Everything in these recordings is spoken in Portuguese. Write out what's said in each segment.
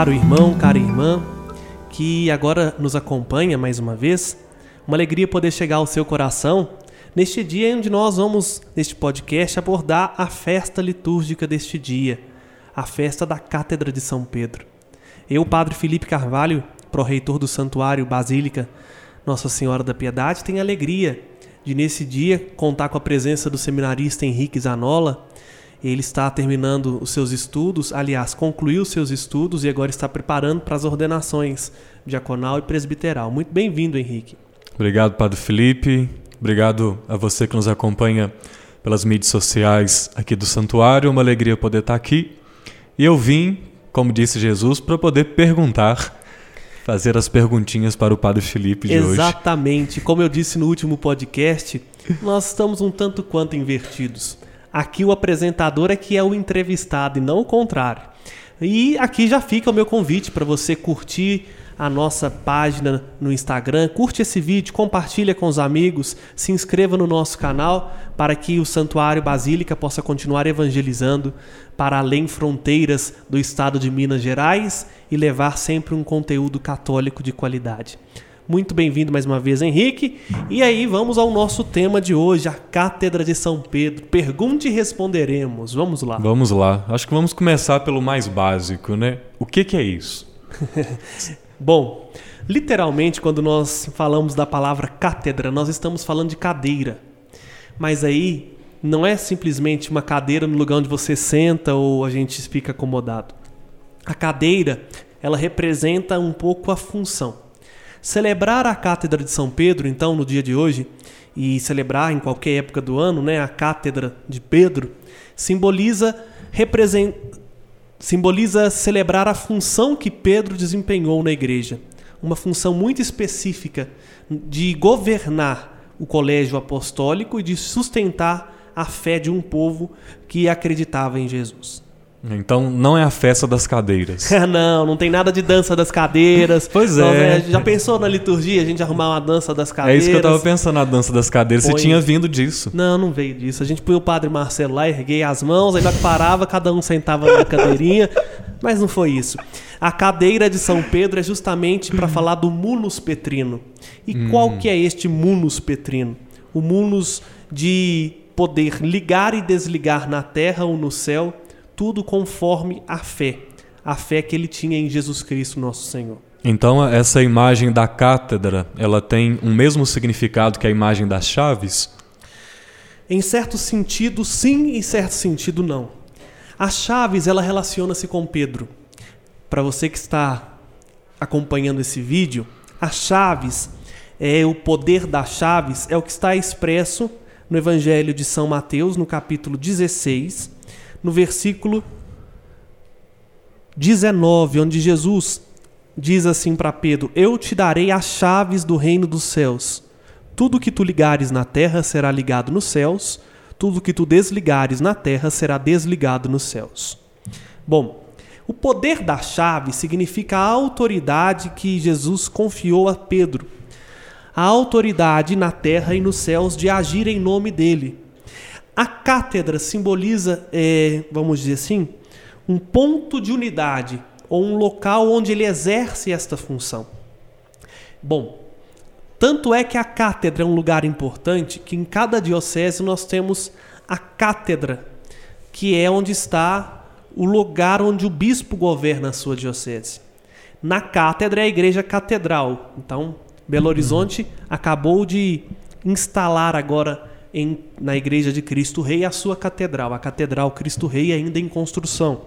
caro irmão, cara irmã, que agora nos acompanha mais uma vez. Uma alegria poder chegar ao seu coração neste dia onde nós vamos, neste podcast, abordar a festa litúrgica deste dia, a festa da Cátedra de São Pedro. Eu, Padre Felipe Carvalho, pró-reitor do Santuário Basílica Nossa Senhora da Piedade, tenho a alegria de, nesse dia, contar com a presença do seminarista Henrique Zanola, ele está terminando os seus estudos, aliás, concluiu os seus estudos e agora está preparando para as ordenações diaconal e presbiteral. Muito bem-vindo, Henrique. Obrigado, Padre Felipe. Obrigado a você que nos acompanha pelas mídias sociais aqui do santuário. Uma alegria poder estar aqui. E eu vim, como disse Jesus, para poder perguntar, fazer as perguntinhas para o Padre Felipe de Exatamente. hoje. Exatamente. Como eu disse no último podcast, nós estamos um tanto quanto invertidos. Aqui o apresentador é que é o entrevistado e não o contrário. E aqui já fica o meu convite para você curtir a nossa página no Instagram, curte esse vídeo, compartilha com os amigos, se inscreva no nosso canal para que o Santuário Basílica possa continuar evangelizando para além fronteiras do estado de Minas Gerais e levar sempre um conteúdo católico de qualidade. Muito bem-vindo mais uma vez, Henrique. E aí, vamos ao nosso tema de hoje, a Cátedra de São Pedro. Pergunte e responderemos. Vamos lá. Vamos lá. Acho que vamos começar pelo mais básico, né? O que, que é isso? Bom, literalmente, quando nós falamos da palavra cátedra, nós estamos falando de cadeira. Mas aí, não é simplesmente uma cadeira no lugar onde você senta ou a gente fica acomodado. A cadeira, ela representa um pouco a função. Celebrar a Cátedra de São Pedro, então, no dia de hoje, e celebrar em qualquer época do ano, né, a Cátedra de Pedro, simboliza represent... simboliza celebrar a função que Pedro desempenhou na igreja, uma função muito específica de governar o colégio apostólico e de sustentar a fé de um povo que acreditava em Jesus. Então não é a festa das cadeiras. não, não tem nada de dança das cadeiras. pois é. Já pensou na liturgia a gente arrumar uma dança das cadeiras? É isso que eu tava pensando na dança das cadeiras. Põe... Você tinha vindo disso. Não, não veio disso. A gente põe o padre Marcelo lá, erguei as mãos, aí parava, cada um sentava na cadeirinha. Mas não foi isso. A cadeira de São Pedro é justamente para falar do munus petrino. E hum. qual que é este munus petrino? O munus de poder ligar e desligar na terra ou no céu tudo conforme a fé, a fé que ele tinha em Jesus Cristo, nosso Senhor. Então essa imagem da cátedra, ela tem o mesmo significado que a imagem das chaves? Em certo sentido, sim, em certo sentido, não. As chaves, ela relaciona-se com Pedro. Para você que está acompanhando esse vídeo, as chaves, é o poder das chaves, é o que está expresso no Evangelho de São Mateus, no capítulo 16, no versículo 19, onde Jesus diz assim para Pedro: Eu te darei as chaves do reino dos céus. Tudo que tu ligares na terra será ligado nos céus, tudo que tu desligares na terra será desligado nos céus. Bom, o poder da chave significa a autoridade que Jesus confiou a Pedro. A autoridade na terra e nos céus de agir em nome dele. A cátedra simboliza, é, vamos dizer assim, um ponto de unidade ou um local onde ele exerce esta função. Bom, tanto é que a cátedra é um lugar importante que em cada diocese nós temos a cátedra, que é onde está o lugar onde o bispo governa a sua diocese. Na cátedra é a igreja catedral. Então, Belo Horizonte acabou de instalar agora em, na Igreja de Cristo Rei a sua catedral, a Catedral Cristo Rei ainda em construção.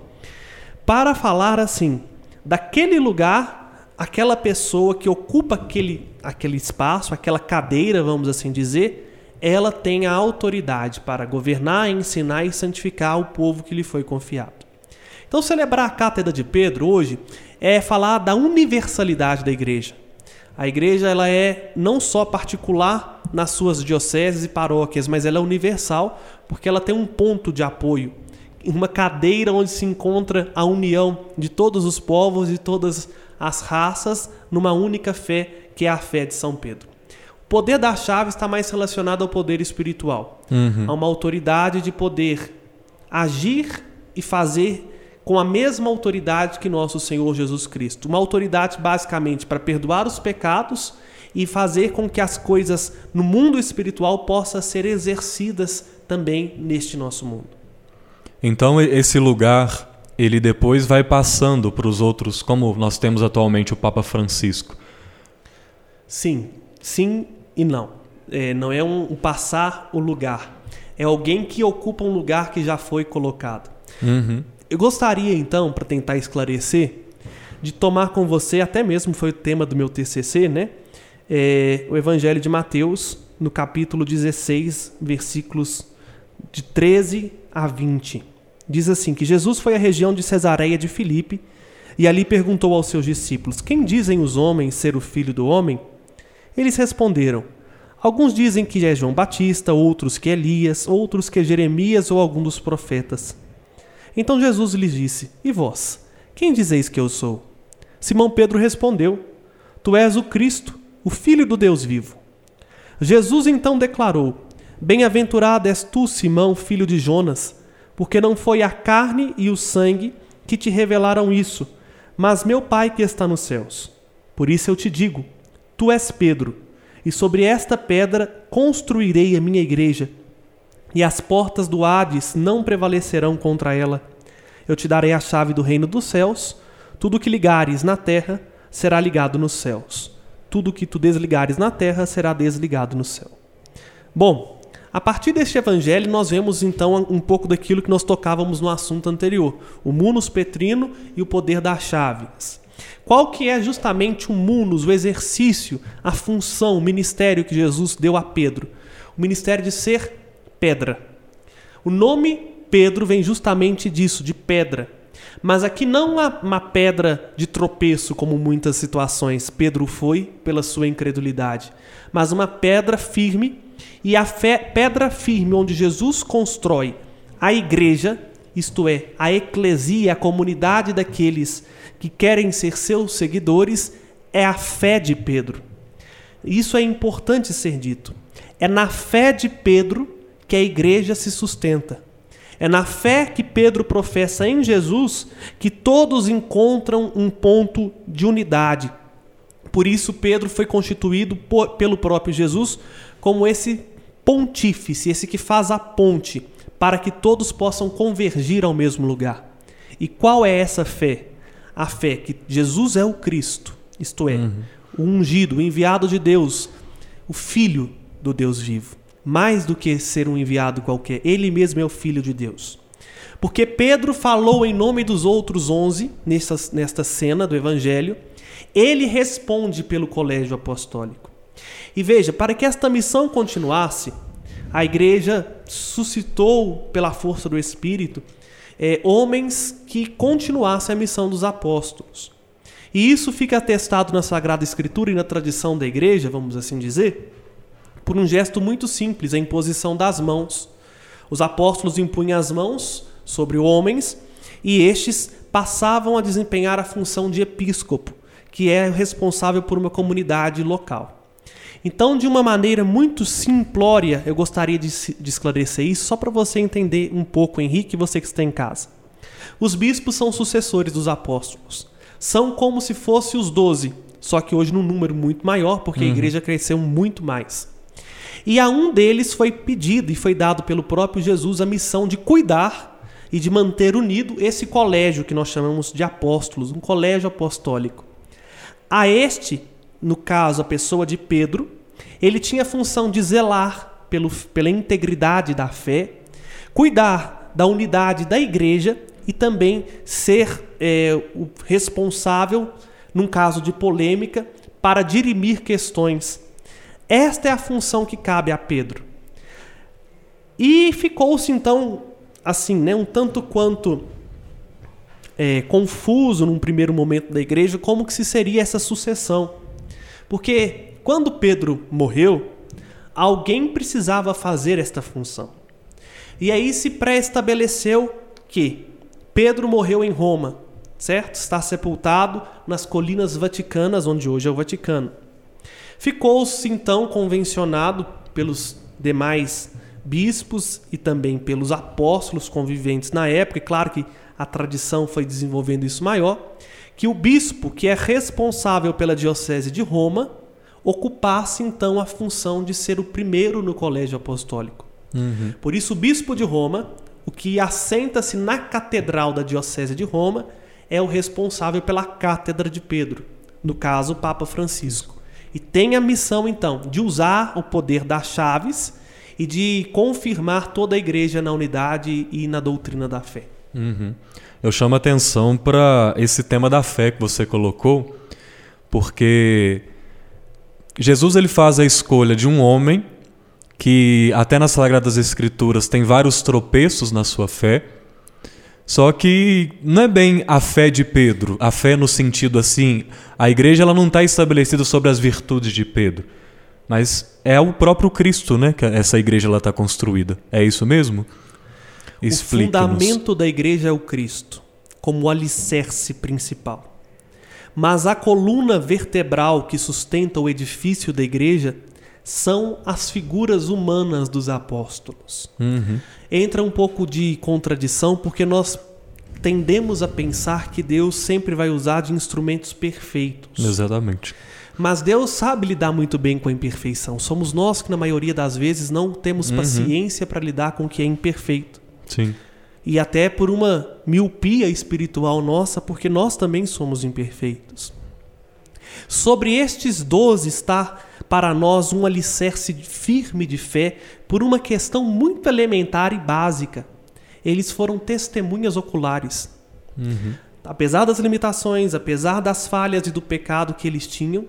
Para falar assim, daquele lugar, aquela pessoa que ocupa aquele, aquele espaço, aquela cadeira, vamos assim dizer, ela tem a autoridade para governar, ensinar e santificar o povo que lhe foi confiado. Então, celebrar a Cátedra de Pedro hoje é falar da universalidade da igreja. A igreja ela é não só particular nas suas dioceses e paróquias, mas ela é universal porque ela tem um ponto de apoio, uma cadeira onde se encontra a união de todos os povos e todas as raças numa única fé, que é a fé de São Pedro. O poder da chave está mais relacionado ao poder espiritual, uhum. a uma autoridade de poder agir e fazer com a mesma autoridade que nosso Senhor Jesus Cristo. Uma autoridade basicamente para perdoar os pecados e fazer com que as coisas no mundo espiritual possam ser exercidas também neste nosso mundo. Então esse lugar ele depois vai passando para os outros, como nós temos atualmente o Papa Francisco. Sim, sim e não. É, não é um, um passar o lugar. É alguém que ocupa um lugar que já foi colocado. Uhum. Eu gostaria então, para tentar esclarecer, de tomar com você, até mesmo foi o tema do meu TCC, né? É, o Evangelho de Mateus, no capítulo 16, versículos de 13 a 20. Diz assim: que Jesus foi à região de Cesareia de Filipe e ali perguntou aos seus discípulos: Quem dizem os homens ser o filho do homem? Eles responderam: Alguns dizem que é João Batista, outros que Elias, outros que Jeremias ou algum dos profetas. Então Jesus lhes disse: E vós? Quem dizeis que eu sou? Simão Pedro respondeu: Tu és o Cristo, o Filho do Deus vivo. Jesus então declarou: Bem-aventurado és tu, Simão, filho de Jonas porque não foi a carne e o sangue que te revelaram isso, mas meu Pai que está nos céus. Por isso eu te digo: tu és Pedro, e sobre esta pedra construirei a minha igreja, e as portas do Hades não prevalecerão contra ela. Eu te darei a chave do reino dos céus, tudo que ligares na terra será ligado nos céus. Tudo que tu desligares na terra será desligado no céu. Bom, a partir deste evangelho, nós vemos então um pouco daquilo que nós tocávamos no assunto anterior, o munus petrino e o poder das chaves. Qual que é justamente o munus, o exercício, a função, o ministério que Jesus deu a Pedro? O ministério de ser pedra. O nome Pedro vem justamente disso, de pedra. Mas aqui não uma pedra de tropeço, como muitas situações Pedro foi pela sua incredulidade, mas uma pedra firme e a fé, pedra firme onde Jesus constrói a igreja, isto é, a eclesia, a comunidade daqueles que querem ser seus seguidores, é a fé de Pedro. Isso é importante ser dito. É na fé de Pedro que a igreja se sustenta. É na fé que Pedro professa em Jesus que todos encontram um ponto de unidade. Por isso, Pedro foi constituído por, pelo próprio Jesus como esse pontífice, esse que faz a ponte para que todos possam convergir ao mesmo lugar. E qual é essa fé? A fé que Jesus é o Cristo, isto é, uhum. o ungido, o enviado de Deus, o Filho do Deus vivo. Mais do que ser um enviado qualquer, ele mesmo é o Filho de Deus. Porque Pedro falou em nome dos outros onze, nesta, nesta cena do Evangelho, ele responde pelo colégio apostólico. E veja, para que esta missão continuasse, a igreja suscitou, pela força do Espírito, é, homens que continuassem a missão dos apóstolos. E isso fica atestado na Sagrada Escritura e na tradição da igreja, vamos assim dizer, por um gesto muito simples, a imposição das mãos. Os apóstolos impunham as mãos sobre homens e estes passavam a desempenhar a função de episcopo, que é responsável por uma comunidade local. Então, de uma maneira muito simplória, eu gostaria de, de esclarecer isso só para você entender um pouco, Henrique, você que está em casa. Os bispos são sucessores dos apóstolos. São como se fossem os doze, só que hoje num número muito maior, porque uhum. a igreja cresceu muito mais. E a um deles foi pedido e foi dado pelo próprio Jesus a missão de cuidar e de manter unido esse colégio que nós chamamos de apóstolos, um colégio apostólico. A este no caso, a pessoa de Pedro, ele tinha a função de zelar pelo, pela integridade da fé, cuidar da unidade da igreja e também ser é, o responsável, num caso de polêmica, para dirimir questões. Esta é a função que cabe a Pedro. E ficou-se então, assim, né, um tanto quanto é, confuso num primeiro momento da igreja como que se seria essa sucessão. Porque quando Pedro morreu, alguém precisava fazer esta função. E aí se pré-estabeleceu que Pedro morreu em Roma, certo? Está sepultado nas colinas vaticanas, onde hoje é o Vaticano. Ficou-se então convencionado pelos demais bispos e também pelos apóstolos conviventes na época, e claro que a tradição foi desenvolvendo isso maior, que o bispo, que é responsável pela diocese de Roma, ocupasse então a função de ser o primeiro no colégio apostólico. Uhum. Por isso, o bispo de Roma, o que assenta-se na catedral da diocese de Roma, é o responsável pela cátedra de Pedro, no caso, o Papa Francisco. E tem a missão, então, de usar o poder das chaves e de confirmar toda a igreja na unidade e na doutrina da fé. Uhum. Eu chamo a atenção para esse tema da fé que você colocou, porque Jesus ele faz a escolha de um homem que até nas Sagradas Escrituras tem vários tropeços na sua fé. Só que não é bem a fé de Pedro, a fé no sentido assim, a igreja ela não está estabelecida sobre as virtudes de Pedro, mas é o próprio Cristo, né, que essa igreja ela está construída. É isso mesmo? O fundamento da igreja é o Cristo, como o alicerce principal. Mas a coluna vertebral que sustenta o edifício da igreja são as figuras humanas dos apóstolos. Uhum. Entra um pouco de contradição porque nós tendemos a pensar que Deus sempre vai usar de instrumentos perfeitos. Exatamente. Mas Deus sabe lidar muito bem com a imperfeição. Somos nós que, na maioria das vezes, não temos Uhum. paciência para lidar com o que é imperfeito. Sim. E até por uma miopia espiritual nossa, porque nós também somos imperfeitos. Sobre estes doze está para nós um alicerce firme de fé por uma questão muito elementar e básica. Eles foram testemunhas oculares. Uhum. Apesar das limitações, apesar das falhas e do pecado que eles tinham,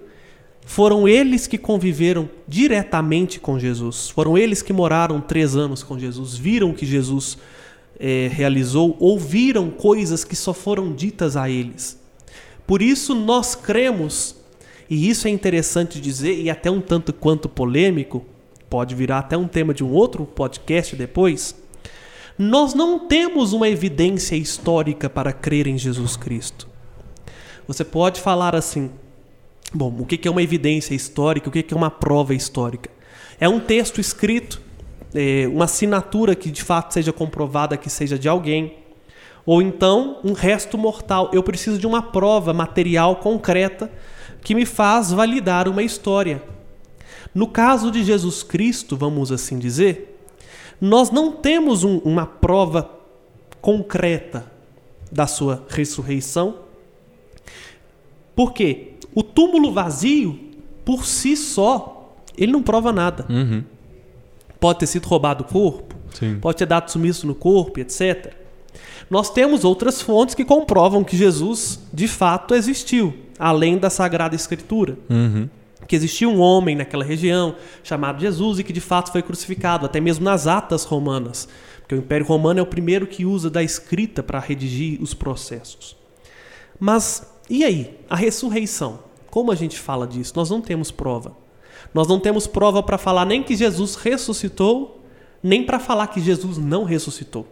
foram eles que conviveram diretamente com Jesus. Foram eles que moraram três anos com Jesus, viram o que Jesus eh, realizou, ouviram coisas que só foram ditas a eles. Por isso nós cremos, e isso é interessante dizer, e até um tanto quanto polêmico, pode virar até um tema de um outro podcast depois. Nós não temos uma evidência histórica para crer em Jesus Cristo. Você pode falar assim: bom, o que é uma evidência histórica? O que é uma prova histórica? É um texto escrito, é, uma assinatura que de fato seja comprovada que seja de alguém, ou então um resto mortal. Eu preciso de uma prova material concreta que me faz validar uma história. No caso de Jesus Cristo, vamos assim dizer, nós não temos um, uma prova concreta da sua ressurreição. Por quê? O túmulo vazio, por si só, ele não prova nada. Uhum. Pode ter sido roubado o corpo, Sim. pode ter dado sumiço no corpo, etc. Nós temos outras fontes que comprovam que Jesus de fato existiu, além da Sagrada Escritura. Uhum. Que existia um homem naquela região chamado Jesus e que de fato foi crucificado, até mesmo nas atas romanas. Porque o Império Romano é o primeiro que usa da escrita para redigir os processos. Mas e aí? A ressurreição? Como a gente fala disso? Nós não temos prova. Nós não temos prova para falar nem que Jesus ressuscitou, nem para falar que Jesus não ressuscitou.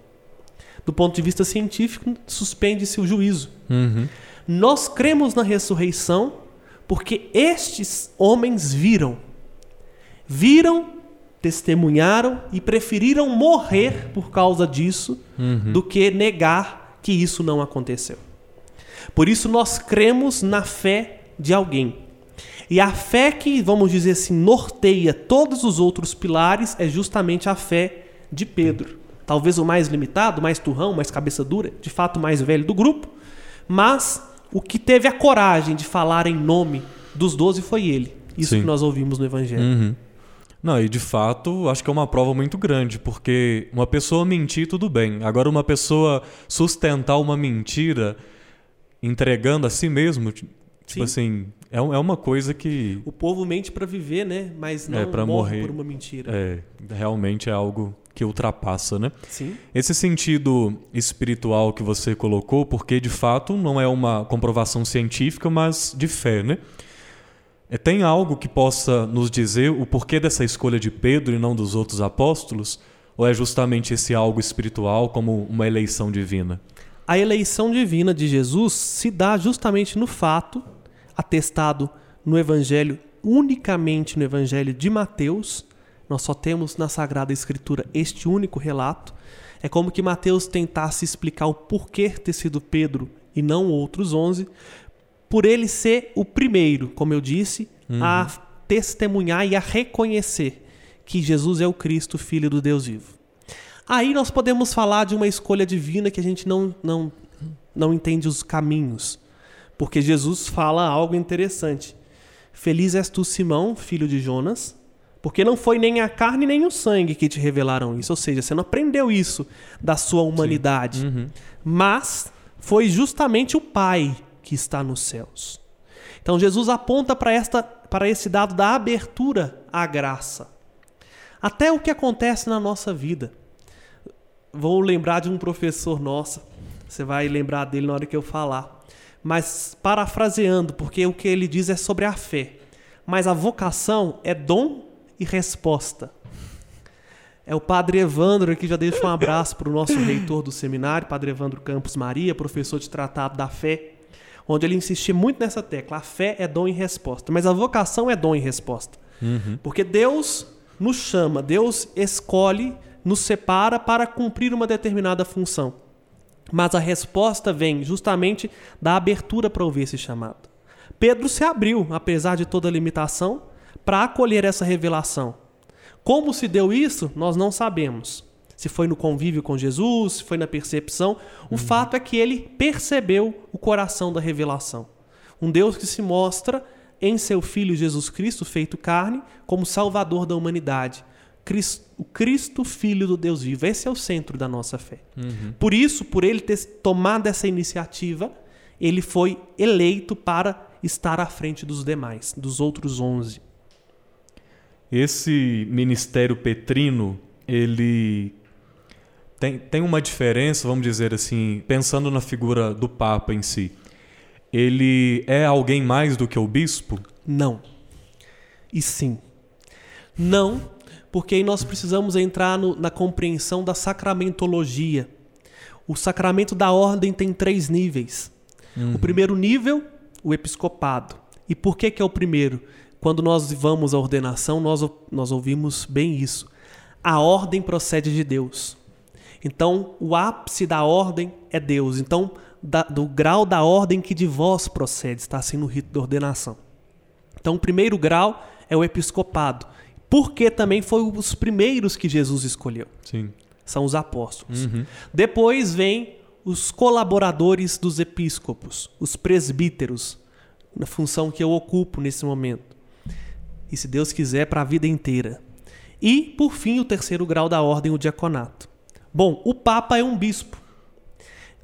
Do ponto de vista científico, suspende-se o juízo. Uhum. Nós cremos na ressurreição porque estes homens viram. Viram, testemunharam e preferiram morrer por causa disso Uhum. do que negar que isso não aconteceu. Por isso nós cremos na fé de alguém. E a fé que, vamos dizer assim, norteia todos os outros pilares é justamente a fé de Pedro. Talvez o mais limitado, mais turrão, mais cabeça dura, de fato o mais velho do grupo, mas o que teve a coragem de falar em nome dos doze foi ele. Isso Sim. que nós ouvimos no Evangelho. Uhum. Não, e de fato, acho que é uma prova muito grande, porque uma pessoa mentir, tudo bem. Agora, uma pessoa sustentar uma mentira entregando a si mesmo, tipo Sim. assim, é, é uma coisa que O povo mente para viver, né? Mas não É, morre morrer. por uma mentira. é, realmente é algo que ultrapassa, né? Sim. Esse sentido espiritual que você colocou, porque de fato não é uma comprovação científica, mas de fé, né? É, Tem algo que possa nos dizer o porquê dessa escolha de Pedro e não dos outros apóstolos? Ou é justamente esse algo espiritual como uma eleição divina? A eleição divina de Jesus se dá justamente no fato, atestado no Evangelho, unicamente no Evangelho de Mateus. Nós só temos na Sagrada Escritura este único relato. É como que Mateus tentasse explicar o porquê ter sido Pedro e não outros onze, por ele ser o primeiro, como eu disse, uhum. a testemunhar e a reconhecer que Jesus é o Cristo, Filho do Deus vivo. Aí nós podemos falar de uma escolha divina que a gente não, não, não entende os caminhos, porque Jesus fala algo interessante. Feliz és tu, Simão, filho de Jonas, porque não foi nem a carne nem o sangue que te revelaram isso. Ou seja, você não aprendeu isso da sua humanidade. Uhum. Mas foi justamente o Pai que está nos céus. Então Jesus aponta para esta para esse dado da abertura à graça. Até o que acontece na nossa vida. Vou lembrar de um professor nosso. Você vai lembrar dele na hora que eu falar. Mas parafraseando, porque o que ele diz é sobre a fé. Mas a vocação é dom e resposta. É o Padre Evandro aqui, já deixo um abraço para o nosso reitor do seminário, Padre Evandro Campos Maria, professor de Tratado da Fé, onde ele insistia muito nessa tecla. A fé é dom e resposta, mas a vocação é dom e resposta. Uhum. Porque Deus nos chama, Deus escolhe, nos separa para cumprir uma determinada função. Mas a resposta vem justamente da abertura para ouvir esse chamado. Pedro se abriu, apesar de toda limitação, para acolher essa revelação. Como se deu isso, nós não sabemos. Se foi no convívio com Jesus, se foi na percepção. O uhum. fato é que ele percebeu o coração da revelação. Um Deus que se mostra em seu Filho Jesus Cristo, feito carne, como Salvador da humanidade. Cristo, o Cristo, Filho do Deus vivo. Esse é o centro da nossa fé. Uhum. Por isso, por ele ter tomado essa iniciativa, ele foi eleito para estar à frente dos demais, dos outros onze. Esse ministério petrino, ele tem, tem uma diferença, vamos dizer assim, pensando na figura do Papa em si. Ele é alguém mais do que o bispo? Não. E sim. Não, porque aí nós precisamos entrar no, na compreensão da sacramentologia. O sacramento da ordem tem três níveis. Uhum. O primeiro nível, o episcopado. E por que, que é o primeiro? Quando nós vamos à ordenação, nós, nós ouvimos bem isso. A ordem procede de Deus. Então, o ápice da ordem é Deus. Então, da, do grau da ordem que de vós procede, está assim no rito da ordenação. Então, o primeiro grau é o episcopado, porque também foi os primeiros que Jesus escolheu. Sim. São os apóstolos. Uhum. Depois vem os colaboradores dos episcopos, os presbíteros, na função que eu ocupo nesse momento e, se Deus quiser, para a vida inteira. E, por fim, o terceiro grau da ordem, o diaconato. Bom, o Papa é um bispo.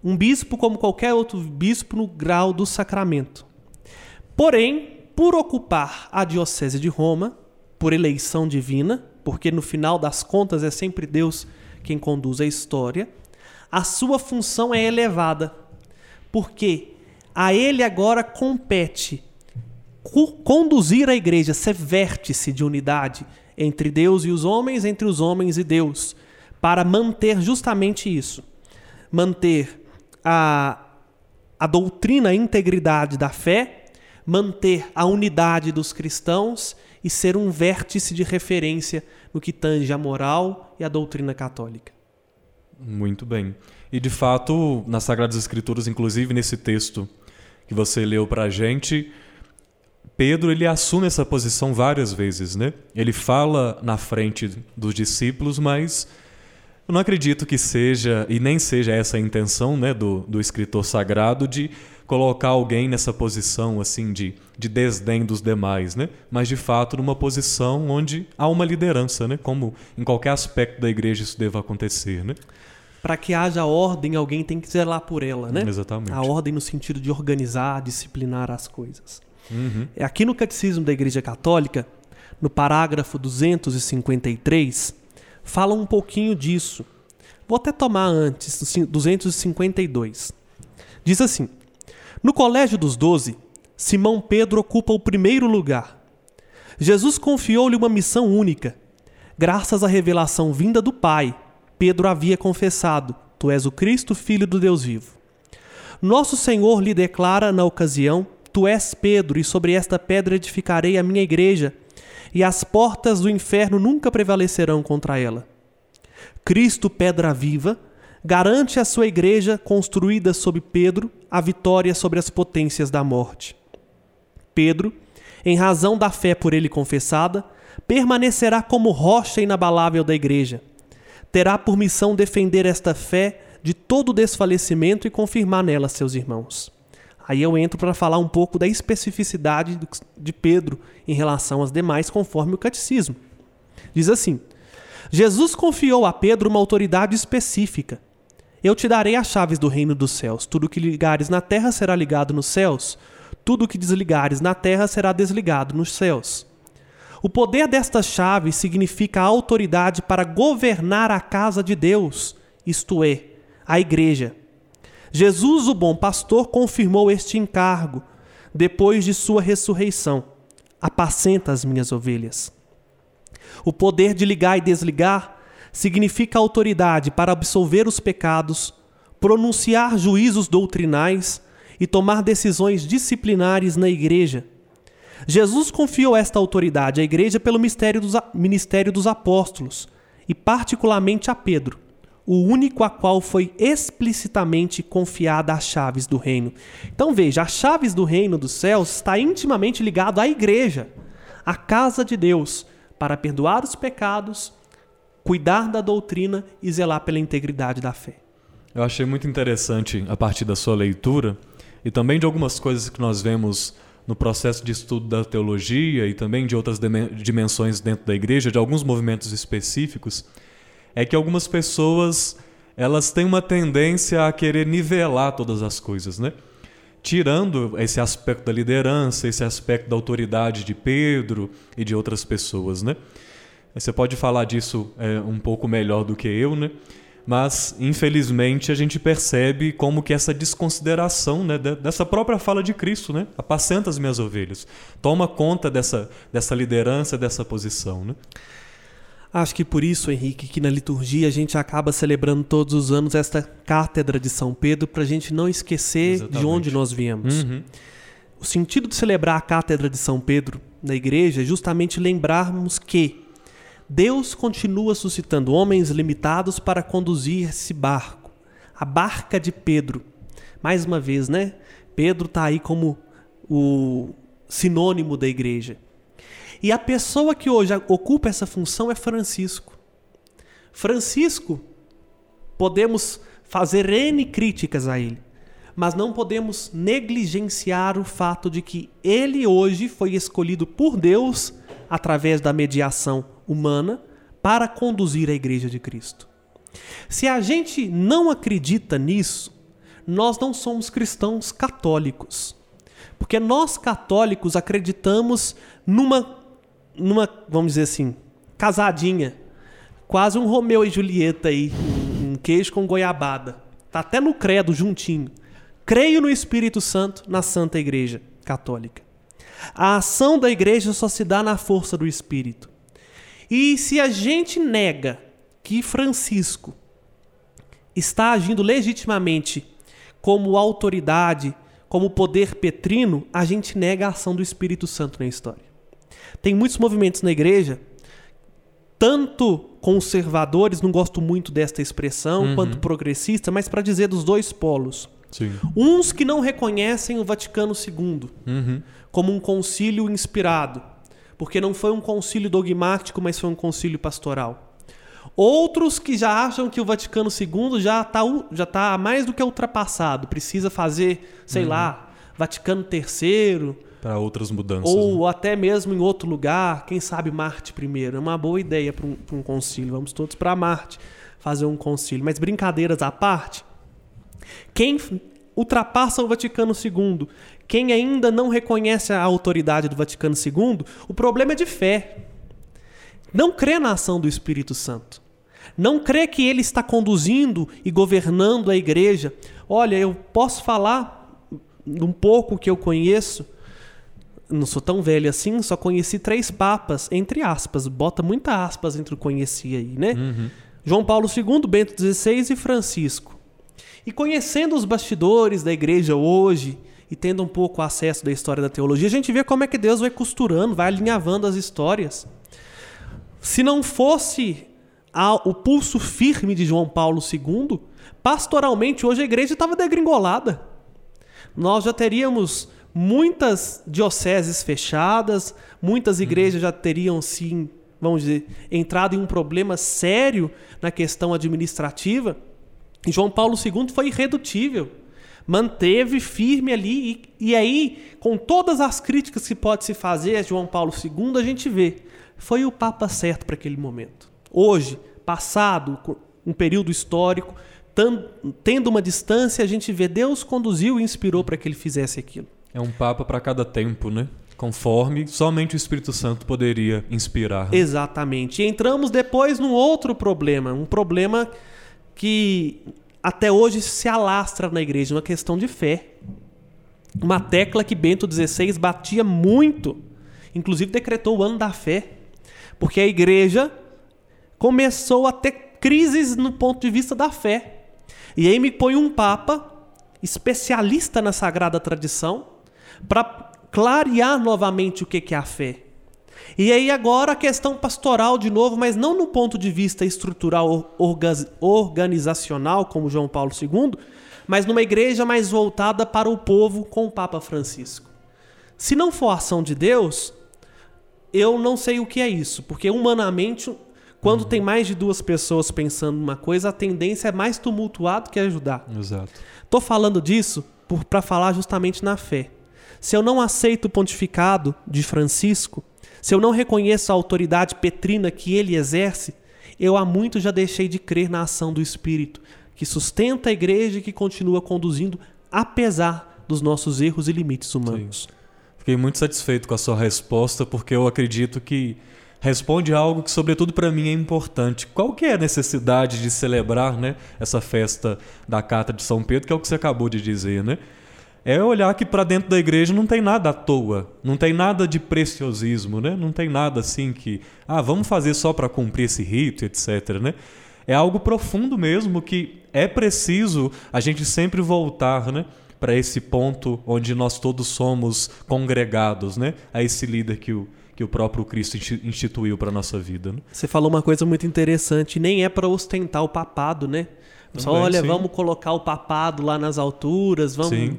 Um bispo como qualquer outro bispo no grau do sacramento. Porém, por ocupar a diocese de Roma, por eleição divina, porque no final das contas é sempre Deus quem conduz a história, a sua função é elevada. Porque a ele agora compete conduzir a igreja, ser vértice de unidade entre Deus e os homens, entre os homens e Deus, para manter justamente isso. Manter a, a doutrina, a integridade da fé, manter a unidade dos cristãos e ser um vértice de referência no que tange a moral e a doutrina católica. Muito bem. E de fato, nas Sagradas Escrituras, inclusive nesse texto que você leu para a gente, Pedro ele assume essa posição várias vezes, né? Ele fala na frente dos discípulos, mas eu não acredito que seja, e nem seja essa a intenção né, do, do escritor sagrado, de colocar alguém nessa posição assim de, de desdém dos demais, né? mas de fato numa posição onde há uma liderança, né? como em qualquer aspecto da igreja isso deva acontecer. Né? Para que haja ordem, alguém tem que zelar por ela. Né? Exatamente. A ordem no sentido de organizar, disciplinar as coisas. Uhum. Aqui no Catecismo da Igreja Católica, no parágrafo 253, fala um pouquinho disso. Vou até tomar antes, 252. Diz assim: No Colégio dos Doze, Simão Pedro ocupa o primeiro lugar. Jesus confiou-lhe uma missão única. Graças à revelação vinda do Pai, Pedro havia confessado: Tu és o Cristo, Filho do Deus vivo. Nosso Senhor lhe declara, na ocasião, Tu és Pedro, e sobre esta pedra edificarei a minha igreja, e as portas do inferno nunca prevalecerão contra ela. Cristo, pedra viva, garante à sua igreja, construída sob Pedro, a vitória sobre as potências da morte. Pedro, em razão da fé por ele confessada, permanecerá como rocha inabalável da igreja. Terá por missão defender esta fé de todo desfalecimento e confirmar nela seus irmãos. Aí eu entro para falar um pouco da especificidade de Pedro em relação às demais, conforme o catecismo. Diz assim: Jesus confiou a Pedro uma autoridade específica. Eu te darei as chaves do reino dos céus. Tudo que ligares na terra será ligado nos céus. Tudo que desligares na terra será desligado nos céus. O poder destas chaves significa a autoridade para governar a casa de Deus, isto é, a igreja. Jesus, o bom pastor, confirmou este encargo depois de sua ressurreição. Apacenta as minhas ovelhas. O poder de ligar e desligar significa autoridade para absolver os pecados, pronunciar juízos doutrinais e tomar decisões disciplinares na igreja Jesus confiou esta autoridade à igreja pelo mistério dos, ministério dos apóstolos e, particularmente, a Pedro, o único a qual foi explicitamente confiada as chaves do reino. Então veja, as chaves do reino dos céus está intimamente ligado à igreja, à casa de Deus, para perdoar os pecados, cuidar da doutrina e zelar pela integridade da fé. Eu achei muito interessante a partir da sua leitura e também de algumas coisas que nós vemos no processo de estudo da teologia e também de outras dimensões dentro da igreja, de alguns movimentos específicos, é que algumas pessoas elas têm uma tendência a querer nivelar todas as coisas, né? Tirando esse aspecto da liderança, esse aspecto da autoridade de Pedro e de outras pessoas, né? Você pode falar disso é, um pouco melhor do que eu, né? mas infelizmente a gente percebe como que essa desconsideração né, dessa própria fala de Cristo, né? apacenta as minhas ovelhas, toma conta dessa, dessa liderança, dessa posição. Né? Acho que por isso, Henrique, que na liturgia a gente acaba celebrando todos os anos esta cátedra de São Pedro para a gente não esquecer Exatamente. de onde nós viemos. Uhum. O sentido de celebrar a cátedra de São Pedro na igreja é justamente lembrarmos que Deus continua suscitando homens limitados para conduzir esse barco, a barca de Pedro. Mais uma vez, né? Pedro está aí como o sinônimo da igreja. E a pessoa que hoje ocupa essa função é Francisco. Francisco, podemos fazer N críticas a ele, mas não podemos negligenciar o fato de que ele hoje foi escolhido por Deus através da mediação humana para conduzir a igreja de Cristo. Se a gente não acredita nisso, nós não somos cristãos católicos. Porque nós católicos acreditamos numa numa, vamos dizer assim, casadinha, quase um Romeu e Julieta aí, um queijo com goiabada. Tá até no credo juntinho. Creio no Espírito Santo na Santa Igreja Católica. A ação da igreja só se dá na força do Espírito. E se a gente nega que Francisco está agindo legitimamente como autoridade, como poder petrino, a gente nega a ação do Espírito Santo na história. Tem muitos movimentos na igreja, tanto conservadores, não gosto muito desta expressão, uhum. quanto progressistas, mas para dizer dos dois polos. Sim. Uns que não reconhecem o Vaticano II uhum. como um concílio inspirado, porque não foi um concílio dogmático, mas foi um concílio pastoral. Outros que já acham que o Vaticano II já está já tá mais do que ultrapassado, precisa fazer, sei uhum. lá, Vaticano III. Para outras mudanças. Ou né? até mesmo em outro lugar, quem sabe Marte primeiro. É uma boa ideia para um, um concílio. Vamos todos para Marte fazer um concílio. Mas brincadeiras à parte, quem ultrapassa o Vaticano II, quem ainda não reconhece a autoridade do Vaticano II, o problema é de fé. Não crê na ação do Espírito Santo. Não crê que ele está conduzindo e governando a igreja. Olha, eu posso falar um pouco que eu conheço. Não sou tão velho assim, só conheci três papas, entre aspas, bota muita aspas entre o conheci aí, né? Uhum. João Paulo II, Bento XVI e Francisco. E conhecendo os bastidores da igreja hoje e tendo um pouco acesso da história da teologia, a gente vê como é que Deus vai costurando, vai alinhavando as histórias. Se não fosse o pulso firme de João Paulo II, pastoralmente hoje a igreja estava degringolada. Nós já teríamos muitas dioceses fechadas, muitas igrejas já teriam sim, vamos dizer, entrado em um problema sério na questão administrativa. E João Paulo II foi irredutível manteve firme ali. E, e aí, com todas as críticas que pode se fazer a João Paulo II, a gente vê. Foi o Papa certo para aquele momento. Hoje, passado, um período histórico, tendo uma distância, a gente vê Deus conduziu e inspirou para que ele fizesse aquilo. É um Papa para cada tempo, né? Conforme somente o Espírito Santo poderia inspirar. Né? Exatamente. E entramos depois num outro problema, um problema que até hoje se alastra na igreja, uma questão de fé. Uma tecla que Bento XVI batia muito, inclusive decretou o ano da fé, porque a igreja começou a ter crises no ponto de vista da fé. E aí me põe um papa especialista na sagrada tradição para clarear novamente o que é a fé. E aí agora a questão pastoral de novo, mas não no ponto de vista estrutural organizacional, como João Paulo II, mas numa igreja mais voltada para o povo com o Papa Francisco. Se não for ação de Deus, eu não sei o que é isso, porque humanamente, quando tem mais de duas pessoas pensando numa coisa, a tendência é mais tumultuado que ajudar. Exato. Tô falando disso para falar justamente na fé. Se eu não aceito o pontificado de Francisco, se eu não reconheço a autoridade petrina que ele exerce, eu há muito já deixei de crer na ação do Espírito, que sustenta a igreja e que continua conduzindo, apesar dos nossos erros e limites humanos. Sim. Fiquei muito satisfeito com a sua resposta, porque eu acredito que responde algo que, sobretudo para mim, é importante. Qual que é a necessidade de celebrar né, essa festa da Carta de São Pedro, que é o que você acabou de dizer, né? É olhar que para dentro da igreja não tem nada à toa, não tem nada de preciosismo, né? Não tem nada assim que, ah, vamos fazer só para cumprir esse rito, etc, né? É algo profundo mesmo que é preciso a gente sempre voltar, né? Para esse ponto onde nós todos somos congregados, né? A esse líder que o, que o próprio Cristo instituiu para nossa vida. Né? Você falou uma coisa muito interessante, nem é para ostentar o papado, né? Só olha, sim. vamos colocar o papado lá nas alturas, vamos sim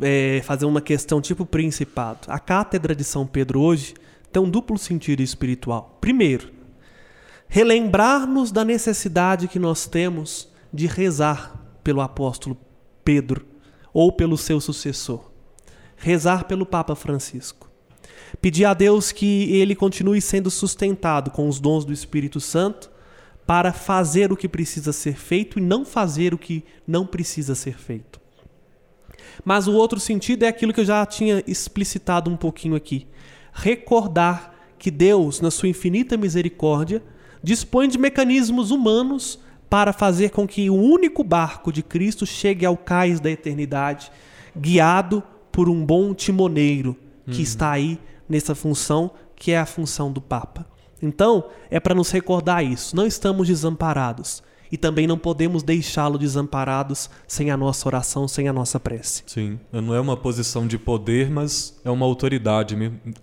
é, fazer uma questão tipo principado. A cátedra de São Pedro hoje tem um duplo sentido espiritual. Primeiro, relembrar-nos da necessidade que nós temos de rezar pelo apóstolo Pedro ou pelo seu sucessor. Rezar pelo Papa Francisco. Pedir a Deus que ele continue sendo sustentado com os dons do Espírito Santo para fazer o que precisa ser feito e não fazer o que não precisa ser feito. Mas o outro sentido é aquilo que eu já tinha explicitado um pouquinho aqui. Recordar que Deus, na sua infinita misericórdia, dispõe de mecanismos humanos para fazer com que o único barco de Cristo chegue ao cais da eternidade, guiado por um bom timoneiro que uhum. está aí nessa função, que é a função do Papa. Então, é para nos recordar isso. Não estamos desamparados e também não podemos deixá-lo desamparados sem a nossa oração, sem a nossa prece. Sim, não é uma posição de poder, mas é uma autoridade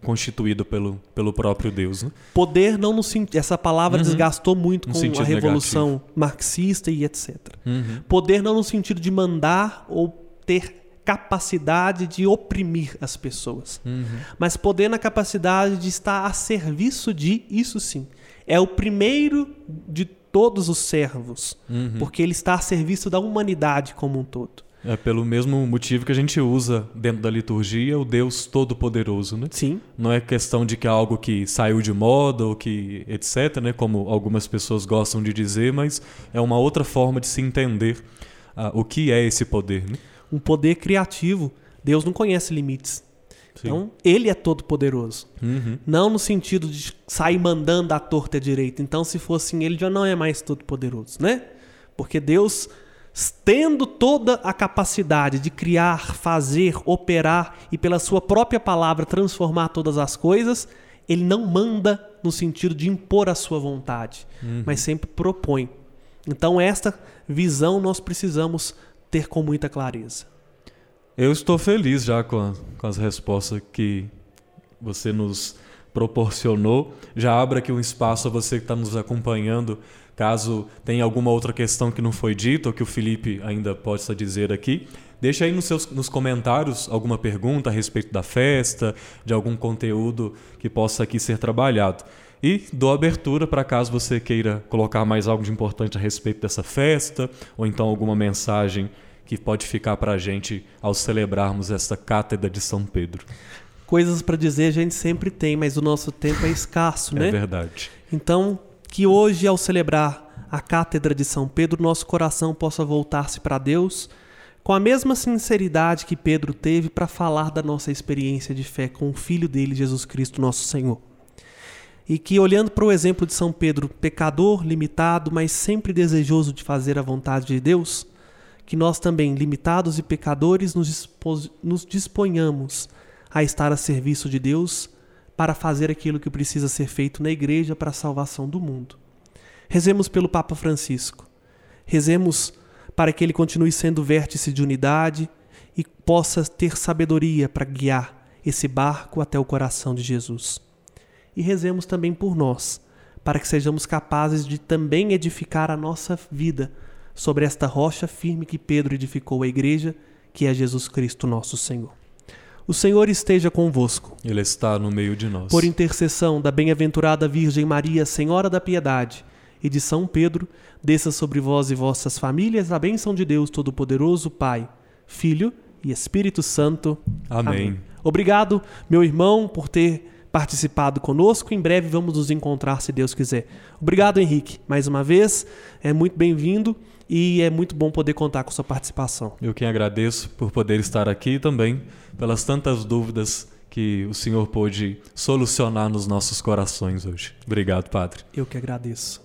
constituída pelo, pelo próprio Deus. Né? Poder não no essa palavra uhum. desgastou muito com a revolução negativo. marxista e etc. Uhum. Poder não no sentido de mandar ou ter capacidade de oprimir as pessoas, uhum. mas poder na capacidade de estar a serviço de isso sim. É o primeiro de todos os servos, uhum. porque ele está a serviço da humanidade como um todo. É pelo mesmo motivo que a gente usa dentro da liturgia o Deus Todo-Poderoso, né? Sim. Não é questão de que é algo que saiu de moda ou que etc, né? Como algumas pessoas gostam de dizer, mas é uma outra forma de se entender uh, o que é esse poder, né? Um poder criativo. Deus não conhece limites. Sim. Então, ele é todo poderoso. Uhum. Não no sentido de sair mandando a torta direita. Então, se fosse assim, ele já não é mais todo poderoso, né? Porque Deus, tendo toda a capacidade de criar, fazer, operar e pela sua própria palavra transformar todas as coisas, ele não manda no sentido de impor a sua vontade, uhum. mas sempre propõe. Então, esta visão nós precisamos ter com muita clareza. Eu estou feliz já com, a, com as respostas que você nos proporcionou. Já abra aqui um espaço a você que está nos acompanhando, caso tenha alguma outra questão que não foi dita ou que o Felipe ainda possa dizer aqui. Deixa aí nos, seus, nos comentários alguma pergunta a respeito da festa, de algum conteúdo que possa aqui ser trabalhado. E dou abertura para caso você queira colocar mais algo de importante a respeito dessa festa, ou então alguma mensagem que pode ficar para a gente ao celebrarmos esta cátedra de São Pedro. Coisas para dizer a gente sempre tem, mas o nosso tempo é escasso, né? É verdade. Então, que hoje, ao celebrar a cátedra de São Pedro, nosso coração possa voltar-se para Deus com a mesma sinceridade que Pedro teve para falar da nossa experiência de fé com o Filho dele, Jesus Cristo, nosso Senhor. E que, olhando para o exemplo de São Pedro, pecador, limitado, mas sempre desejoso de fazer a vontade de Deus, que nós também, limitados e pecadores, nos, nos disponhamos a estar a serviço de Deus para fazer aquilo que precisa ser feito na igreja para a salvação do mundo. Rezemos pelo Papa Francisco. Rezemos para que ele continue sendo vértice de unidade e possa ter sabedoria para guiar esse barco até o coração de Jesus. E rezemos também por nós, para que sejamos capazes de também edificar a nossa vida sobre esta rocha firme que Pedro edificou a igreja, que é Jesus Cristo, nosso Senhor. O Senhor esteja convosco. Ele está no meio de nós. Por intercessão da bem-aventurada Virgem Maria, Senhora da Piedade, e de São Pedro, desça sobre vós e vossas famílias a bênção de Deus Todo-Poderoso, Pai, Filho e Espírito Santo. Amém. Amém. Obrigado, meu irmão, por ter participado conosco. Em breve vamos nos encontrar, se Deus quiser. Obrigado, Henrique, mais uma vez. É muito bem-vindo e é muito bom poder contar com sua participação. Eu quem agradeço por poder estar aqui e também pelas tantas dúvidas que o Senhor pôde solucionar nos nossos corações hoje. Obrigado, Padre. Eu que agradeço.